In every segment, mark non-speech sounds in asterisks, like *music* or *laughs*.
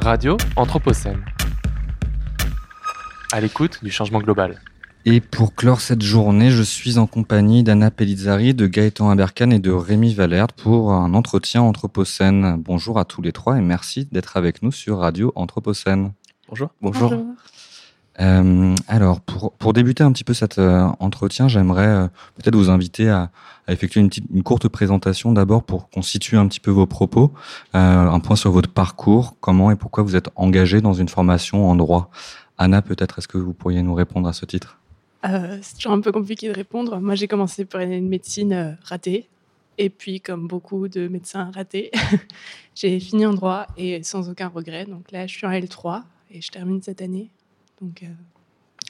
Radio Anthropocène. À l'écoute du changement global. Et pour clore cette journée, je suis en compagnie d'Anna Pellizzari, de Gaëtan Aberkan et de Rémi Valert pour un entretien Anthropocène. Bonjour à tous les trois et merci d'être avec nous sur Radio Anthropocène. Bonjour. Bonjour. Euh, alors, pour, débuter un petit peu cet euh, entretien, j'aimerais euh, peut-être vous inviter à, effectuer une, courte présentation d'abord pour qu'on situe un petit peu vos propos, un point sur votre parcours, comment et pourquoi vous êtes engagé dans une formation en droit. Anna, peut-être, est-ce que vous pourriez nous répondre à ce titre? C'est toujours un peu compliqué de répondre. Moi, j'ai commencé par une médecine ratée. Et puis, comme beaucoup de médecins ratés, *laughs* j'ai fini en droit et sans aucun regret. Donc là, je suis en L3 et je termine cette année. Donc, euh...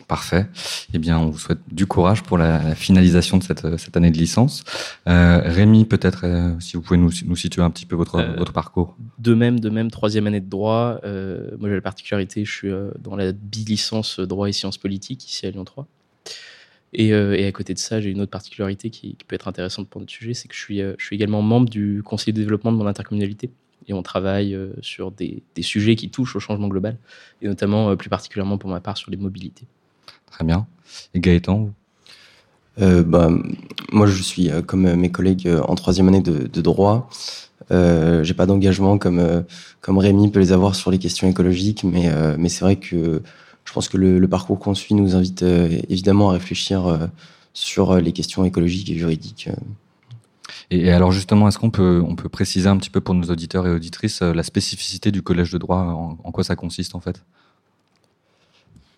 Parfait. Eh bien, on vous souhaite du courage pour la, la finalisation de cette, cette, année de licence. Euh, Rémi, peut-être, euh, si vous pouvez nous, nous, situer un petit peu votre, euh, votre parcours. De même, de même, troisième année de droit. Euh, moi, j'ai la particularité, je suis dans la bi-licence droit et sciences politiques ici à Lyon 3. Et, et, à côté de ça, j'ai une autre particularité qui, qui, peut être intéressante pour notre sujet, c'est que je suis, je suis également membre du conseil de développement de mon intercommunalité et on travaille euh, sur des, des, sujets qui touchent au changement global, et notamment euh, plus particulièrement pour ma part sur les mobilités. Très bien. Et Gaëtan euh, bah, Moi, je suis, comme mes collègues, en troisième année de, de droit. Euh, j'ai pas d'engagement comme, comme Rémi peut les avoir sur les questions écologiques, mais, mais c'est vrai que je pense que le, le parcours qu'on suit nous invite évidemment à réfléchir sur les questions écologiques et juridiques. Et, alors justement, est-ce qu'on peut, on peut préciser un petit peu pour nos auditeurs et auditrices la spécificité du collège de droit, en, quoi ça consiste en fait?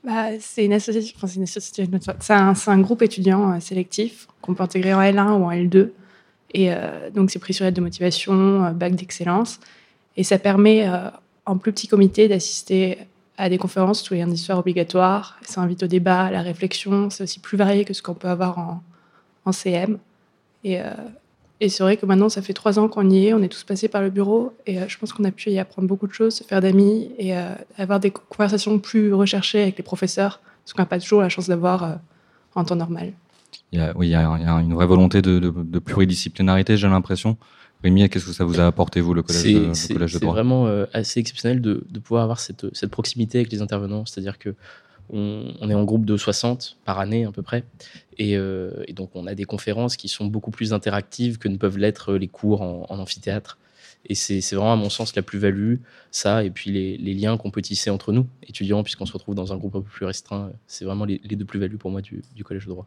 Bah, C'est une association, enfin, c'est, un, groupe étudiant euh, sélectif qu'on peut intégrer en L1 ou en L2. Et euh, donc c'est pris sur aide de motivation, euh, bac d'excellence. Et ça permet, euh, en plus petit comité, d'assister à des conférences tous les lundis soirs obligatoires. Ça invite au débat, à la réflexion. C'est aussi plus varié que ce qu'on peut avoir en, en CM. Et, euh, et c'est vrai que maintenant, ça fait trois ans qu'on y est, on est tous passés par le bureau, et euh, je pense qu'on a pu y apprendre beaucoup de choses, se faire d'amis et euh, avoir des conversations plus recherchées avec les professeurs, ce qu'on n'a pas toujours la chance d'avoir euh, en temps normal. Il y a, oui, il y a, il y a une vraie volonté de, de, de pluridisciplinarité, j'ai l'impression. Rémi, qu'est-ce que ça vous a apporté, vous, le collège, de, le collège de droit? C'est vraiment euh, assez exceptionnel de, de, pouvoir avoir cette, cette proximité avec les intervenants, c'est-à-dire que on, on, est en groupe de 60 par année à peu près. Et, euh, et, donc, on a des conférences qui sont beaucoup plus interactives que ne peuvent l'être les cours en, en amphithéâtre. Et c'est vraiment, à mon sens, la plus-value, ça, et puis les, les liens qu'on peut tisser entre nous, étudiants, puisqu'on se retrouve dans un groupe un peu plus restreint. C'est vraiment les, les, deux plus-values pour moi du, du, collège de droit.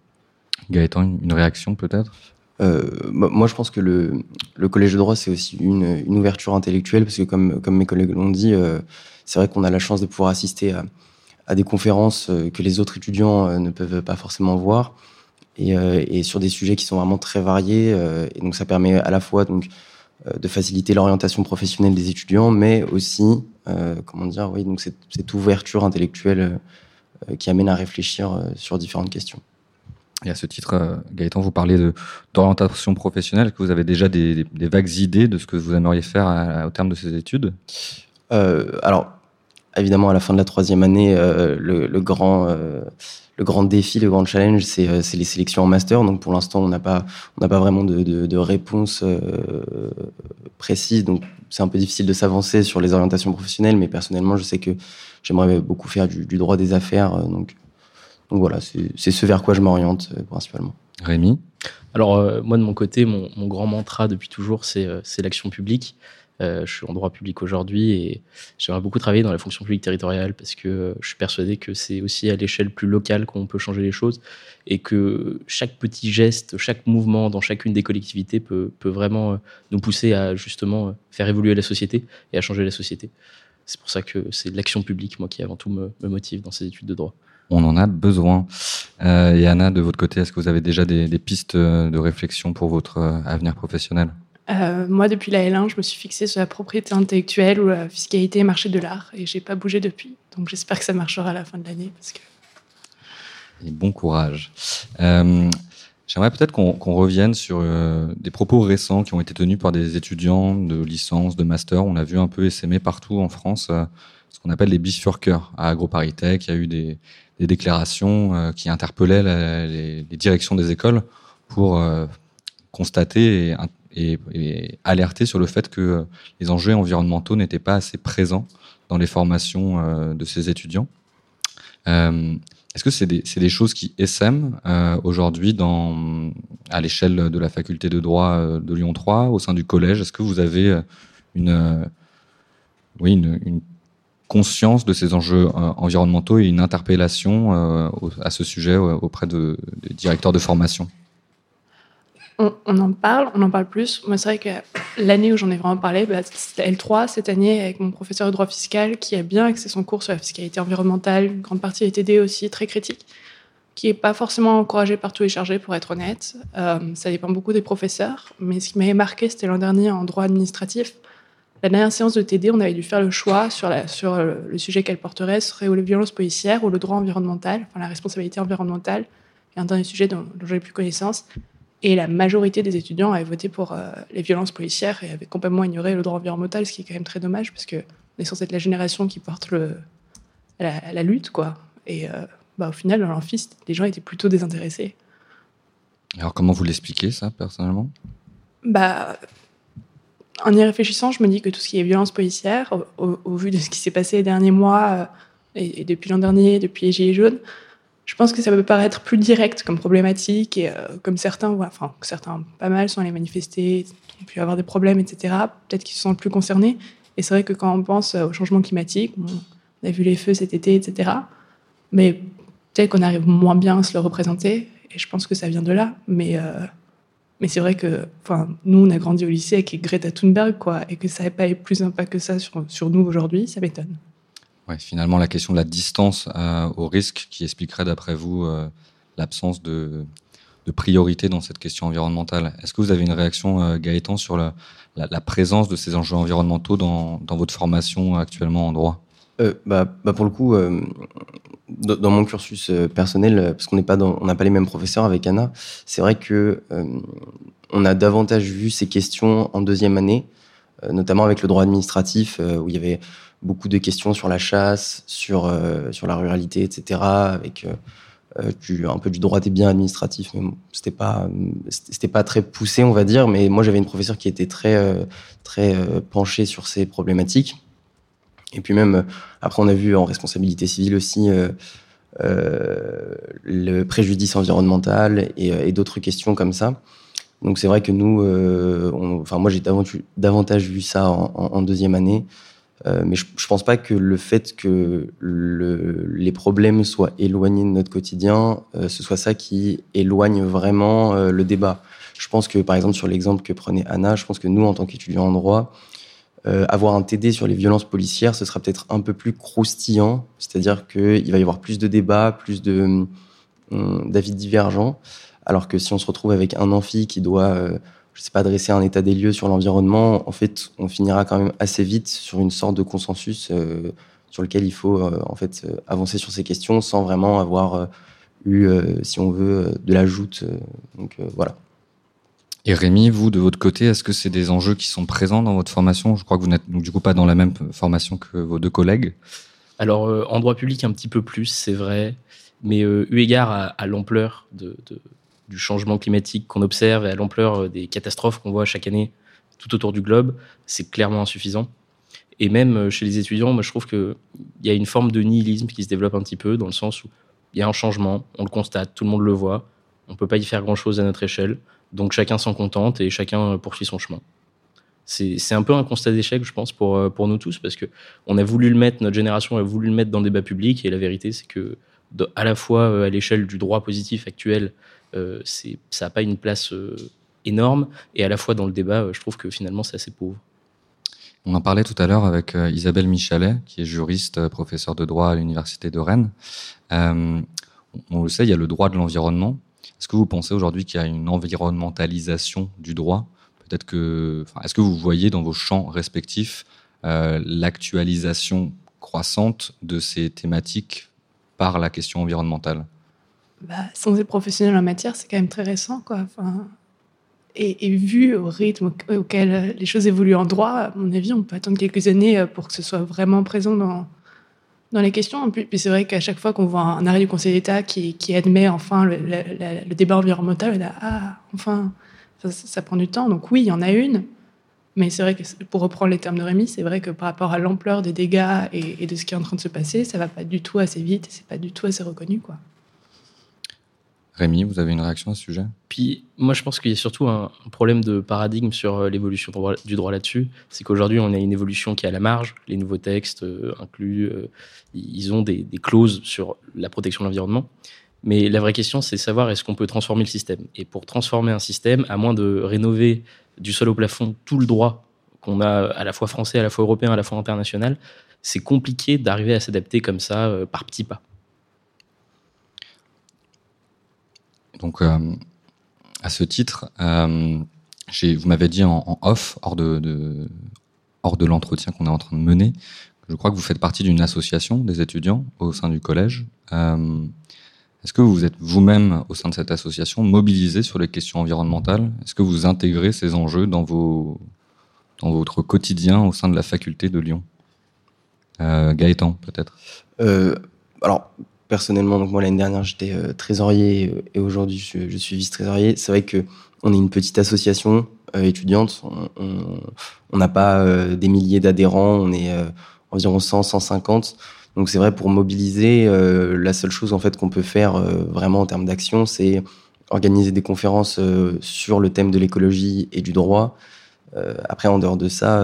Gaëtan, une réaction peut-être? Euh, moi, je pense que le, le collège de droit, c'est aussi une, une, ouverture intellectuelle, parce que comme, comme mes collègues l'ont dit, euh, c'est vrai qu'on a la chance de pouvoir assister à, à des conférences euh, que les autres étudiants euh, ne peuvent pas forcément voir et, euh, et sur des sujets qui sont vraiment très variés et donc ça permet à la fois donc de faciliter l'orientation professionnelle des étudiants mais aussi comment dire oui donc cette, cette ouverture intellectuelle qui amène à réfléchir sur différentes questions. Et à ce titre, Gaëtan, vous parlez d'orientation professionnelle. Est-ce que vous avez déjà des, vagues idées de ce que vous aimeriez faire à, au terme de ces études? Euh, Alors, évidemment, à la fin de la troisième année, euh, le, le, grand, euh, le grand défi, le grand challenge, c'est, euh, c'est les sélections en master. Donc, pour l'instant, on n'a pas, on n'a pas vraiment de, de, de réponse euh, précise. Donc, c'est un peu difficile de s'avancer sur les orientations professionnelles. Mais personnellement, je sais que j'aimerais beaucoup faire du, du droit des affaires. Donc, donc voilà, c'est ce vers quoi je m'oriente euh, principalement. Rémi? Alors, euh, moi, de mon côté, mon, mon, grand mantra depuis toujours, c'est euh, l'action publique. Euh, je suis en droit public aujourd'hui et j'aimerais beaucoup travailler dans la fonction publique territoriale parce que euh, je suis persuadé que c'est aussi à l'échelle plus locale qu'on peut changer les choses et que chaque petit geste, chaque mouvement dans chacune des collectivités peut, vraiment nous pousser à justement faire évoluer la société et à changer la société. C'est pour ça que c'est l'action publique, moi, qui avant tout me, motive dans ces études de droit on en a besoin. Euh, et Anna, de votre côté, est-ce que vous avez déjà des, pistes de réflexion pour votre avenir professionnel? Euh, Moi, depuis la L1, je me suis fixée sur la propriété intellectuelle ou la fiscalité et marché de l'art, et j'ai pas bougé depuis. Donc j'espère que ça marchera à la fin de l'année. Parce que... Bon courage. Euh, J'aimerais peut-être qu'on qu revienne sur euh, des propos récents qui ont été tenus par des étudiants de licence, de master. On a vu un peu essaimer partout en France ce qu'on appelle les bifurqueurs à AgroParisTech. Il y a eu des, déclarations qui interpellaient la, les, les, directions des écoles pour constater et, et, alerter sur le fait que les enjeux environnementaux n'étaient pas assez présents dans les formations de ces étudiants. Est-ce que c'est des, choses qui essaiment aujourd'hui à l'échelle de la faculté de droit de Lyon 3, au sein du collège? Est-ce que vous avez une conscience de ces enjeux environnementaux et une interpellation à ce sujet auprès de, des directeurs de formation? On, en parle, on en parle plus. Moi, c'est vrai que l'année où j'en ai vraiment parlé, bah, c'était L3 cette année avec mon professeur de droit fiscal qui a bien axé son cours sur la fiscalité environnementale, une grande partie TD aussi, très critique, qui n'est pas forcément encouragé par tous les chargés, pour être honnête. Euh, ça dépend beaucoup des professeurs. Mais ce qui m'avait marqué, c'était l'an dernier en droit administratif. La dernière séance de TD, on avait dû faire le choix sur, le sujet qu'elle porterait, serait ou les violences policières ou le droit environnemental, enfin la responsabilité environnementale. Et un dernier sujet dont, dont j'ai plus connaissance. Et la majorité des étudiants avaient voté pour euh, les violences policières et avaient complètement ignoré le droit environnemental, ce qui est quand même très dommage parce que on est censé être la génération qui porte le, la, lutte, quoi. Et euh, bah, au final, dans l'amphi, les gens étaient plutôt désintéressés. Alors, comment vous l'expliquez, ça, personnellement? Bah, En y réfléchissant, je me dis que tout ce qui est violence policière, au, vu de ce qui s'est passé les derniers mois, euh, et, et, depuis l'an dernier, depuis les Gilets jaunes, je pense que ça peut paraître plus direct comme problématique et euh, comme certains, enfin certains, pas mal sont allés manifester, ont pu avoir des problèmes, etc. Peut-être qu'ils se sentent plus concernés. Et c'est vrai que quand on pense au changement climatique, on a vu les feux cet été, etc. Mais peut-être qu'on arrive moins bien à se le représenter. Et je pense que ça vient de là. Mais euh, mais c'est vrai que, nous, on a grandi au lycée avec Greta Thunberg, quoi, et que ça n'ait pas eu plus d'impact que ça sur, sur nous aujourd'hui, ça m'étonne. Ouais, finalement, la question de la distance euh, au risque qui expliquerait, d'après vous, euh, l'absence de, priorité dans cette question environnementale. Est-ce que vous avez une réaction, euh, Gaëtan, sur la, présence de ces enjeux environnementaux dans, votre formation actuellement en droit? Bah, bah, Pour le coup, dans, mon cursus personnel, parce qu'on n'a pas les mêmes professeurs avec Anna, c'est vrai que on a davantage vu ces questions en deuxième année, notamment avec le droit administratif, où il y avait beaucoup de questions sur la chasse, sur, euh, sur la ruralité, etc., avec euh, euh, un peu du droit des biens administratifs, mais c'était pas c'était pas très poussé, on va dire. Mais moi, j'avais une professeure qui était très très penchée sur ces problématiques. Et puis même après, on a vu en responsabilité civile aussi le préjudice environnemental et d'autres questions comme ça. Donc c'est vrai que nous, enfin moi j'ai davantage, vu ça en, deuxième année. Euh, mais je, ne pense pas que le fait que le, les problèmes soient éloignés de notre quotidien, euh, ce soit ça qui éloigne vraiment euh, le débat. Je pense que, par exemple, sur l'exemple que prenait Anna, je pense que nous, en tant qu'étudiants en droit, avoir un TD sur les violences policières, ce sera peut-être un peu plus croustillant, c'est-à-dire qu'il va y avoir plus de débats, plus de d'avis divergents, alors que si on se retrouve avec un amphi qui doit je sais pas, dresser un état des lieux sur l'environnement, en fait, on finira quand même assez vite sur une sorte de consensus euh, sur lequel il faut euh, en fait euh, avancer sur ces questions sans vraiment avoir eu, si on veut, de la joute. donc voilà. Et Rémi, vous, de votre côté, est-ce que c'est des enjeux qui sont présents dans votre formation? Je crois que vous n'êtes du coup pas dans la même formation que vos deux collègues. Alors, en droit public, un petit peu plus, c'est vrai. Mais eu égard à, l'ampleur de, du changement climatique qu'on observe et à l'ampleur euh, des catastrophes qu'on voit chaque année tout autour du globe, c'est clairement insuffisant. Et même euh, chez les étudiants, moi, je trouve qu'il y a une forme de nihilisme qui se développe un petit peu, dans le sens où il y a un changement, on le constate, tout le monde le voit, on ne peut pas y faire grand-chose à notre échelle, donc chacun s'en contente et chacun poursuit son chemin. C'est un peu un constat d'échec, je pense, pour, euh, pour nous tous, parce que on a voulu le mettre, notre génération a voulu le mettre dans le débat public, et la vérité, c'est que à la fois à l'échelle du droit positif actuel euh, ça n'a pas une place euh, énorme. Et à la fois dans le débat, euh, je trouve que finalement, c'est assez pauvre. On en parlait tout à l'heure avec Isabelle Michalet, qui est juriste, professeure de droit à l'Université de Rennes. on le sait, il y a le droit de l'environnement. Est-ce que vous pensez aujourd'hui qu'il y a une environnementalisation du droit? Peut-être que, est-ce que vous voyez dans vos champs respectifs l'actualisation croissante de ces thématiques par la question environnementale? Bah, sans être professionnel en matière, c'est quand même très récent. Quoi. Enfin, et, vu au rythme auquel les choses évoluent en droit, à mon avis, on peut attendre quelques années euh, pour que ce soit vraiment présent dans, dans les questions. Puis, puis c'est vrai qu'à chaque fois qu'on voit un arrêt du Conseil d'État qui, qui, admet enfin le, débat environnemental, on a, ah, enfin, ça, prend du temps. Donc oui, il y en a une, Mais c'est vrai que pour reprendre les termes de Rémi, c'est vrai que par rapport à l'ampleur des dégâts et, de ce qui est en train de se passer, ça va pas du tout assez vite et c'est pas du tout assez reconnu, quoi. Rémi, vous avez une réaction à ce sujet? Puis moi, je pense qu'il y a surtout un problème de paradigme sur euh, l'évolution du droit là-dessus. C'est qu'aujourd'hui, on a une évolution qui est à la marge. Les nouveaux textes euh, inclus, euh, ils ont des, clauses sur la protection de l'environnement. Mais la vraie question, c'est savoir est-ce qu'on peut transformer le système? Et pour transformer un système, à moins de rénover du sol au plafond tout le droit qu'on a à la fois français, à la fois européen, à la fois international, c'est compliqué d'arriver à s'adapter comme ça par petits pas. Donc, euh, à ce titre, euh, vous m'avez dit en, off, hors de, l'entretien qu'on est en train de mener, je crois que vous faites partie d'une association des étudiants au sein du collège. Euh, est-ce que vous êtes vous-même, au sein de cette association, mobilisé sur les questions environnementales? Est-ce que vous intégrez ces enjeux dans votre quotidien au sein de la faculté de Lyon? Gaëtan, peut-être? Alors, personnellement, donc moi l'année dernière j'étais euh, trésorier euh, et aujourd'hui je, suis vice-trésorier. C'est vrai que on est une petite association euh, étudiante. On n'a pas des milliers d'adhérents, on est environ 100, 150. Donc c'est vrai pour mobiliser, la seule chose en fait qu'on peut faire vraiment en termes d'action, c'est organiser des conférences sur le thème de l'écologie et du droit. après, en dehors de ça,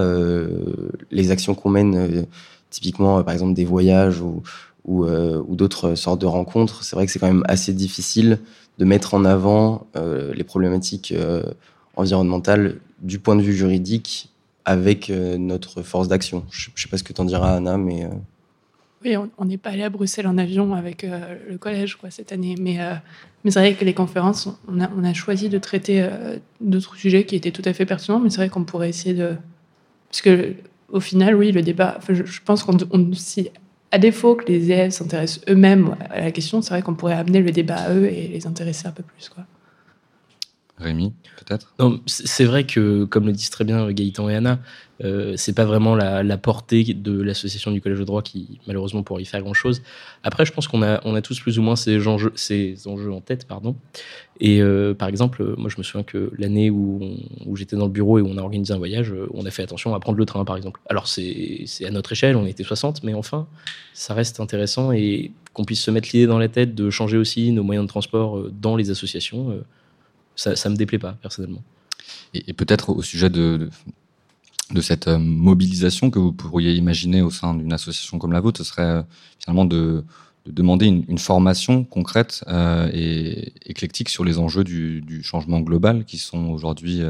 les actions qu'on mène, typiquement par exemple des voyages ou euh, ou, d'autres sortes de rencontres, c'est vrai que c'est quand même assez difficile de mettre en avant euh, les problématiques euh, environnementales du point de vue juridique avec notre force d'action. Je ne sais pas ce que tu en diras, Anna, mais... Oui, on n'est pas allé à Bruxelles en avion avec le collège cette année, mais, c'est vrai que les conférences, on a, choisi de traiter d'autres sujets qui étaient tout à fait pertinents, mais c'est vrai qu'on pourrait essayer de... Parce que au final, oui, le débat, je, je pense qu'on s'y à défaut que les élèves s'intéressent eux-mêmes à la question, c'est vrai qu'on pourrait amener le débat à eux et les intéresser un peu plus. Quoi. Rémi, peut-être? C'est vrai que, comme le disent très bien Gaëtan et Anna, euh, c'est pas vraiment la, portée de l'association du Collège de droit qui, malheureusement, pourrait y faire grand-chose. Après, je pense qu'on a, tous plus ou moins ces enjeux, en tête. pardon. Et euh, par exemple, moi, je me souviens que l'année où, où j'étais dans le bureau et où on a organisé un voyage, euh, on a fait attention à prendre le train, par exemple. Alors, c'est à notre échelle, on était 60, mais enfin, ça reste intéressant et qu'on puisse se mettre l'idée dans la tête de changer aussi nos moyens de transport euh, dans les associations ça, ça me déplaît pas personnellement. Et, peut-être au sujet de, de, cette euh, mobilisation que vous pourriez imaginer au sein d'une association comme la vôtre, ce serait euh, finalement de, demander une, formation concrète euh, et éclectique sur les enjeux du, du changement global qui sont aujourd'hui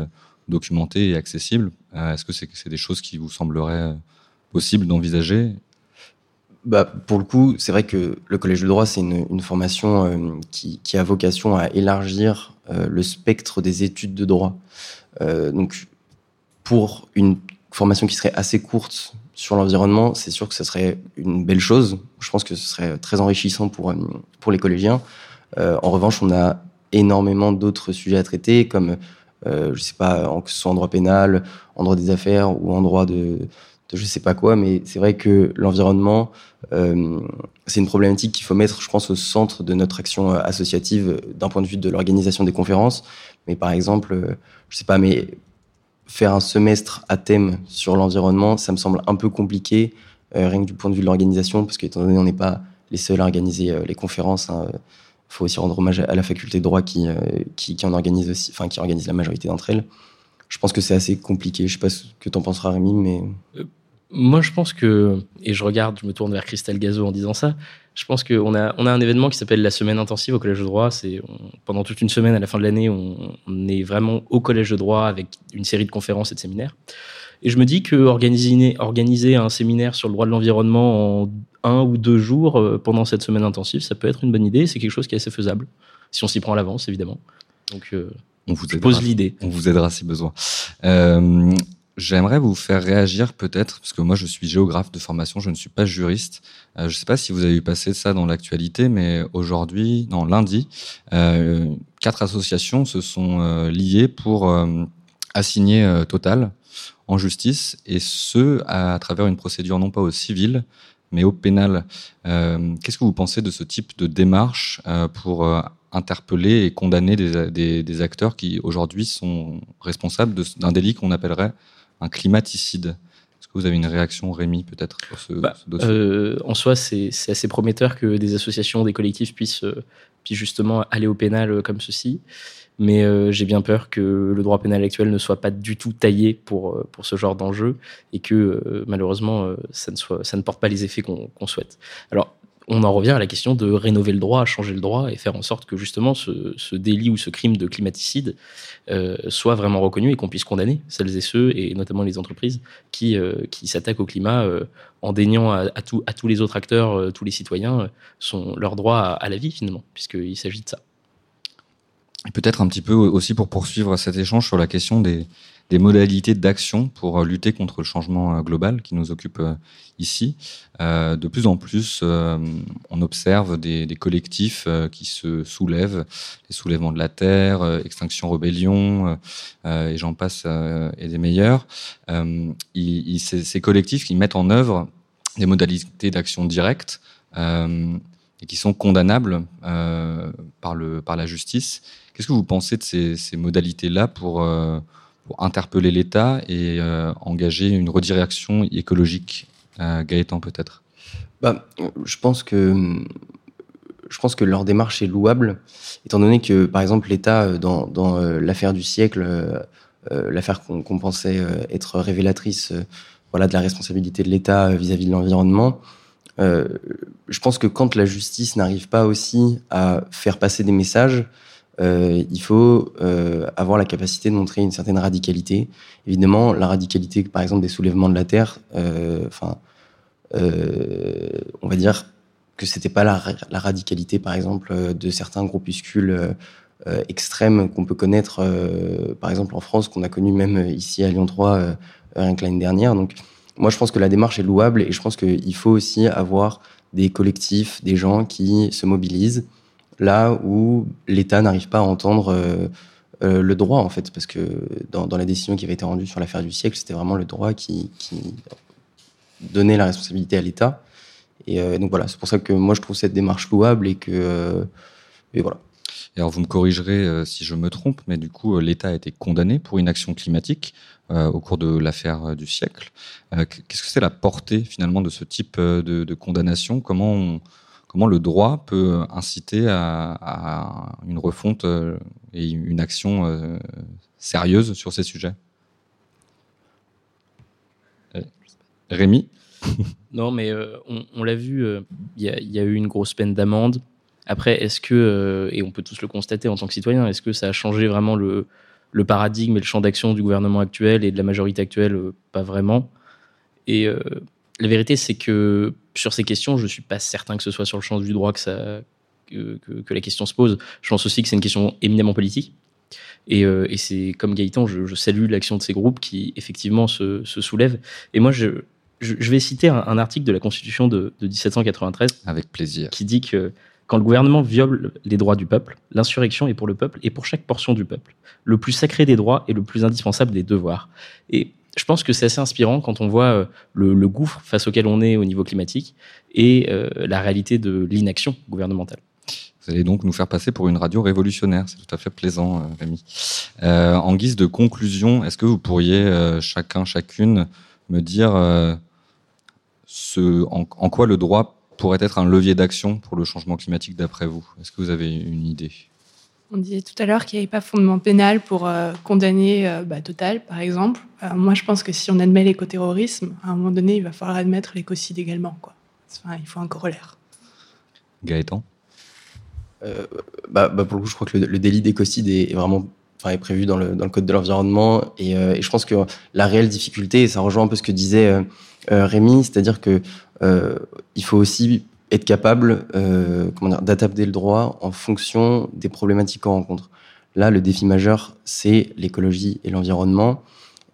documentés et accessibles. Est-ce que c'est des choses qui vous sembleraient possibles d'envisager bah, pour le coup, c'est vrai que le collège de droit, c'est une, formation euh, qui, a vocation à élargir euh, le spectre des études de droit. Euh, donc, pour une formation qui serait assez courte sur l'environnement, c'est sûr que ce serait une belle chose. Je pense que ce serait très enrichissant pour, pour les collégiens. en revanche, on a énormément d'autres sujets à traiter, comme, je sais pas, que ce soit en droit pénal, en droit des affaires ou en droit de, de je sais pas quoi, mais c'est vrai que l'environnement, euh, c'est une problématique qu'il faut mettre, je pense, au centre de notre action euh, associative euh, d'un point de vue de l'organisation des conférences. Mais par exemple, je sais pas, mais faire un semestre à thème sur l'environnement, ça me semble un peu compliqué, rien que du point de vue de l'organisation, parce qu'étant donné on n'est pas les seuls à organiser les conférences, il hein, faut aussi rendre hommage à la faculté de droit qui, qui, en organise aussi, enfin qui organise la majorité d'entre elles. Je pense que c'est assez compliqué. Je sais pas ce que tu en penseras, Rémi, mais moi, je pense que, et je regarde, je me tourne vers Christelle Gazo en disant ça, je pense qu'on a, on a un événement qui s'appelle la semaine intensive au Collège de droit. C'est pendant toute une semaine, à la fin de l'année, on, est vraiment au Collège de droit avec une série de conférences et de séminaires. Et je me dis que organiser, organiser un séminaire sur le droit de l'environnement en un ou deux jours euh, pendant cette semaine intensive, ça peut être une bonne idée. C'est quelque chose qui est assez faisable, si on s'y prend à l'avance, évidemment. Donc, euh, on vous pose l'idée. On vous aidera si besoin. Euh, J'aimerais vous faire réagir peut-être, parce que moi je suis géographe de formation, je ne suis pas juriste. Euh, je ne sais pas si vous avez eu passer ça dans l'actualité, mais aujourd'hui, non, lundi, euh, quatre associations se sont euh, liées pour assigner Total en justice, et ce, à, travers une procédure non pas au civil, mais au pénal. Qu'est-ce que vous pensez de ce type de démarche pour interpeller et condamner des, des acteurs qui aujourd'hui sont responsables d'un délit qu'on appellerait un climaticide. Est-ce que vous avez une réaction, Rémi, peut-être, sur ce, Bah, ce dossier? Euh, en soi, c'est assez prometteur que des associations, des collectifs puissent, euh, puissent justement aller au pénal euh, comme ceci. Mais euh, j'ai bien peur que le droit pénal actuel ne soit pas du tout taillé pour, pour ce genre d'enjeu et que malheureusement, ça, ne soit, ça ne porte pas les effets qu'on qu'on souhaite. Alors, on en revient à la question de rénover le droit, changer le droit et faire en sorte que justement ce, délit ou ce crime de climaticide euh, soit vraiment reconnu et qu'on puisse condamner celles et ceux, et notamment les entreprises, qui, euh, qui s'attaquent au climat euh, en déniant à, tous les autres acteurs, tous les citoyens, leur droit à, à la vie finalement, puisqu'il s'agit de ça. Peut-être un petit peu aussi pour poursuivre cet échange sur la question des, des modalités d'action pour euh, lutter contre le changement euh, global qui nous occupe euh, ici. De plus en plus, on observe des, collectifs qui se soulèvent, les soulèvements de la Terre, Extinction Rebellion, euh, et j'en passe, et des meilleurs. Ces, collectifs qui mettent en œuvre des modalités d'action directes et qui sont condamnables par, la justice. Qu'est-ce que vous pensez de ces, modalités-là pour, pour interpeller l'État et euh, engager une redirection écologique euh, Gaëtan, peut-être? Bah, je pense que je pense que leur démarche est louable, étant donné que, par exemple, l'État, euh, dans, euh, l'affaire du siècle, l'affaire qu'on pensait être révélatrice voilà, de la responsabilité de l'État vis-à-vis de l'environnement, je pense que quand la justice n'arrive pas aussi à faire passer des messages, euh, il faut euh, avoir la capacité de montrer une certaine radicalité. Évidemment, la radicalité, par exemple, des soulèvements de la Terre, euh, enfin, on va dire que c'était pas la, la radicalité, par exemple, de certains groupuscules extrêmes qu'on peut connaître, par exemple en France, qu'on a connu même ici à Lyon 3, euh, rien que l'année dernière. Donc, moi, je pense que la démarche est louable et je pense qu'il faut aussi avoir des collectifs, des gens qui se mobilisent là où l'État n'arrive pas à entendre euh, euh, le droit, en fait, parce que dans, la décision qui avait été rendue sur l'affaire du siècle, c'était vraiment le droit qui, donnait la responsabilité à l'État. Et euh, donc voilà, c'est pour ça que moi je trouve cette démarche louable et que et voilà. Et alors vous me corrigerez si je me trompe, mais du coup l'État a été condamné pour inaction climatique euh, au cours de l'affaire du siècle. Qu'est-ce que c'est la portée finalement de ce type de, condamnation? Comment comment le droit peut inciter à, une refonte euh, et une action euh, sérieuse sur ces sujets? Euh, Rémi? *laughs* Non, mais euh, on, l'a vu, euh, il y, a- eu une grosse peine d'amende. Après, est-ce que, euh, et on peut tous le constater en tant que citoyen, est-ce que ça a changé vraiment le, le paradigme et le champ d'action du gouvernement actuel et de la majorité actuelle? Euh, Pas vraiment. Et euh, la vérité, c'est que sur ces questions, je ne suis pas certain que ce soit sur le champ du droit que, ça, que, que- que la question se pose. Je pense aussi que c'est une question éminemment politique. Et, euh, et c'est comme Gaëtan, je, je salue l'action de ces groupes qui effectivement se, se soulèvent. Et moi, je, je, je vais citer un, un article de la Constitution de, de 1793 Avec plaisir. qui dit que quand le gouvernement viole les droits du peuple, l'insurrection est pour le peuple et pour chaque portion du peuple. Le plus sacré des droits et le plus indispensable des devoirs. Et je pense que c'est assez inspirant quand on voit euh, le, gouffre face auquel on est au niveau climatique et euh, la réalité de l'inaction gouvernementale. Vous allez donc nous faire passer pour une radio révolutionnaire. C'est tout à fait plaisant, euh, Rémi. En guise de conclusion, est-ce que vous pourriez chacun, chacune, me dire en quoi le droit pourrait être un levier d'action pour le changement climatique d'après vous? Est-ce que vous avez une idée? On disait tout à l'heure qu'il n'y avait pas fondement pénal pour euh, condamner euh, bah, Total, par exemple. Euh, moi, je pense que si on admet l'écoterrorisme, à un moment donné, il va falloir admettre l'écocide également. Quoi. Enfin, il faut un corollaire. Gaëtan? Euh, bah, bah, pour le coup, je crois que le, le délit d'écocide est, est vraiment enfin, est prévu dans le, dans le code de l'environnement. Et, euh, et je pense que la réelle difficulté, et ça rejoint un peu ce que disait euh, Rémi, c'est-à-dire que euh, il faut aussi être capable euh, d'adapter le droit en fonction des problématiques qu'on rencontre. Là, le défi majeur, c'est l'écologie et l'environnement.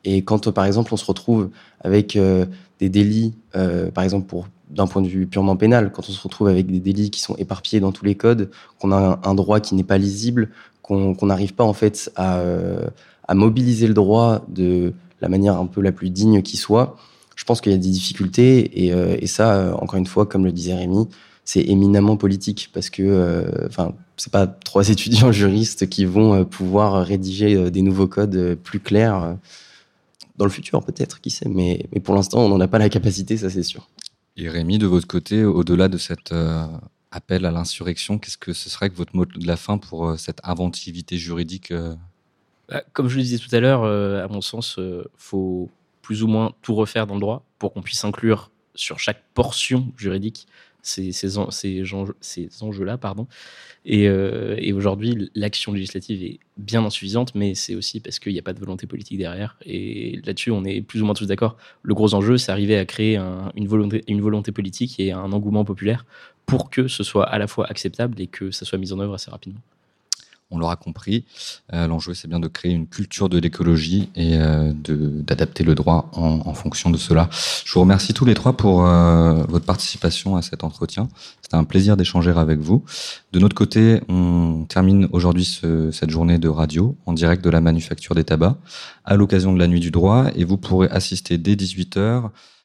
Et quand, euh, par exemple, on se retrouve avec euh, des délits, euh, par exemple, pour d'un point de vue purement pénal, quand on se retrouve avec des délits qui sont éparpillés dans tous les codes, qu'on a un, droit qui n'est pas lisible, qu'on qu'on n'arrive pas en fait à, euh, à mobiliser le droit de la manière un peu la plus digne qui soit, je pense qu'il y a des difficultés et, euh, et ça, euh, encore une fois, comme le disait Rémi, c'est éminemment politique parce que, euh, enfin, c'est pas trois *laughs* étudiants juristes qui vont euh, pouvoir rédiger euh, des nouveaux codes euh, plus clairs. dans le futur, peut-être, qui sait. Mais, mais pour l'instant, on n'en a pas la capacité, ça c'est sûr. Et Rémi, de votre côté, au-delà de cet euh, appel à l'insurrection, qu'est-ce que ce serait que votre mot de la fin pour euh, cette inventivité juridique euh? Bah, Comme je le disais tout à l'heure, à mon sens, il faut plus ou moins tout refaire dans le droit pour qu'on puisse inclure sur chaque portion juridique ces, ces, ces, ces enjeux-là. pardon. Et, euh, et aujourd'hui, l'action législative est bien insuffisante, mais c'est aussi parce qu'il n'y a pas de volonté politique derrière. Et là-dessus, on est plus ou moins tous d'accord. Le gros enjeu, c'est arriver à créer un, une, volonté, une volonté politique et un engouement populaire pour que ce soit à la fois acceptable et que ça soit mis en œuvre assez rapidement on l'aura compris. Euh, l'enjeu, c'est bien de créer une culture de l'écologie et euh, d'adapter le droit en, fonction de cela. Je vous remercie tous les trois pour euh, votre participation à cet entretien. C'était un plaisir d'échanger avec vous. De notre côté, on termine aujourd'hui cette journée de radio en direct de la manufacture des tabacs à l'occasion de la nuit du droit et vous pourrez assister dès 18h